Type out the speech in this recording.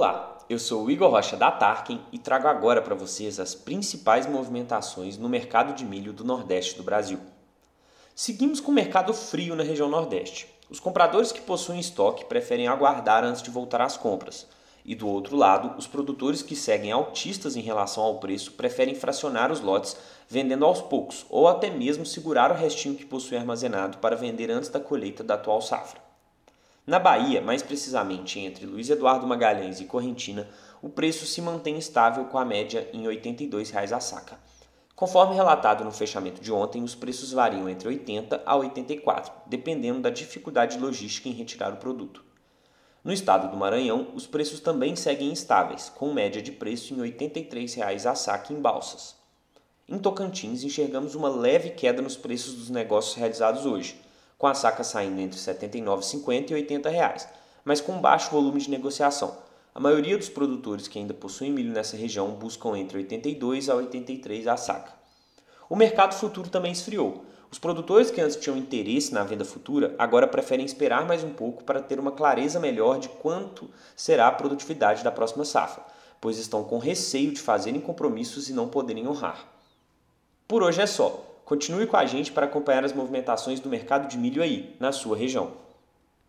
Olá, eu sou o Igor Rocha da Tarkin e trago agora para vocês as principais movimentações no mercado de milho do Nordeste do Brasil. Seguimos com o mercado frio na região Nordeste. Os compradores que possuem estoque preferem aguardar antes de voltar às compras. E do outro lado, os produtores que seguem altistas em relação ao preço preferem fracionar os lotes, vendendo aos poucos, ou até mesmo segurar o restinho que possui armazenado para vender antes da colheita da atual safra. Na Bahia, mais precisamente entre Luiz Eduardo Magalhães e Correntina, o preço se mantém estável com a média em R$ 82,00 a saca. Conforme relatado no fechamento de ontem, os preços variam entre 80 a 84, dependendo da dificuldade logística em retirar o produto. No estado do Maranhão, os preços também seguem estáveis, com média de preço em R$ 83,00 a saca em balsas. Em Tocantins, enxergamos uma leve queda nos preços dos negócios realizados hoje, com a saca saindo entre R$ 79,50 e 80 reais, mas com baixo volume de negociação. A maioria dos produtores que ainda possuem milho nessa região buscam entre 82 a 83 a saca. O mercado futuro também esfriou. Os produtores que antes tinham interesse na venda futura agora preferem esperar mais um pouco para ter uma clareza melhor de quanto será a produtividade da próxima safra, pois estão com receio de fazerem compromissos e não poderem honrar. Por hoje é só. Continue com a gente para acompanhar as movimentações do mercado de milho aí, na sua região.